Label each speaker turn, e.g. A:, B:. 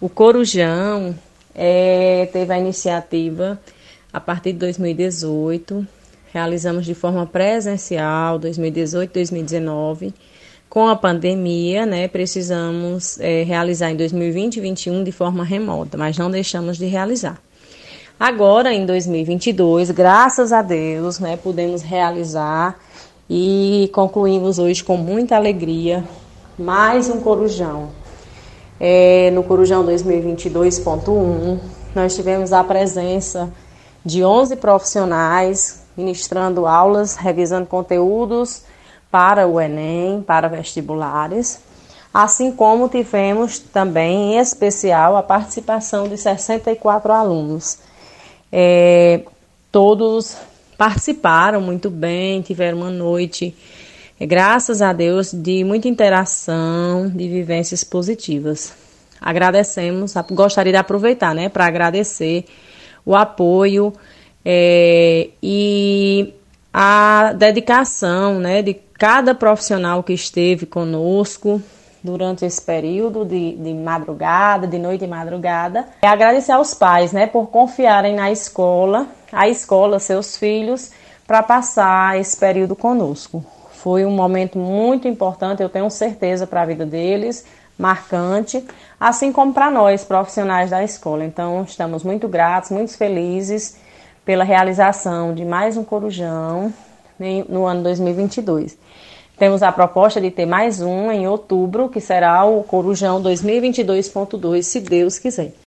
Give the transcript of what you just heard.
A: O Corujão é, teve a iniciativa a partir de 2018, realizamos de forma presencial 2018, 2019. Com a pandemia, né, precisamos é, realizar em 2020 e 2021 de forma remota, mas não deixamos de realizar. Agora, em 2022, graças a Deus, né, pudemos realizar e concluímos hoje com muita alegria mais um corujão. É, no Corujão 2022.1, nós tivemos a presença de 11 profissionais ministrando aulas, revisando conteúdos para o Enem, para vestibulares, assim como tivemos também, em especial, a participação de 64 alunos. É, todos participaram muito bem, tiveram uma noite, graças a Deus, de muita interação, de vivências positivas. Agradecemos, gostaria de aproveitar, né, para agradecer o apoio é, e a dedicação, né, de cada profissional que esteve conosco durante esse período de, de madrugada, de noite e madrugada. Agradecer aos pais, né, por confiarem na escola, a escola, seus filhos, para passar esse período conosco. Foi um momento muito importante, eu tenho certeza, para a vida deles, marcante, assim como para nós, profissionais da escola. Então, estamos muito gratos, muito felizes pela realização de mais um Corujão no ano 2022. Temos a proposta de ter mais um em outubro, que será o Corujão 2022.2, se Deus quiser.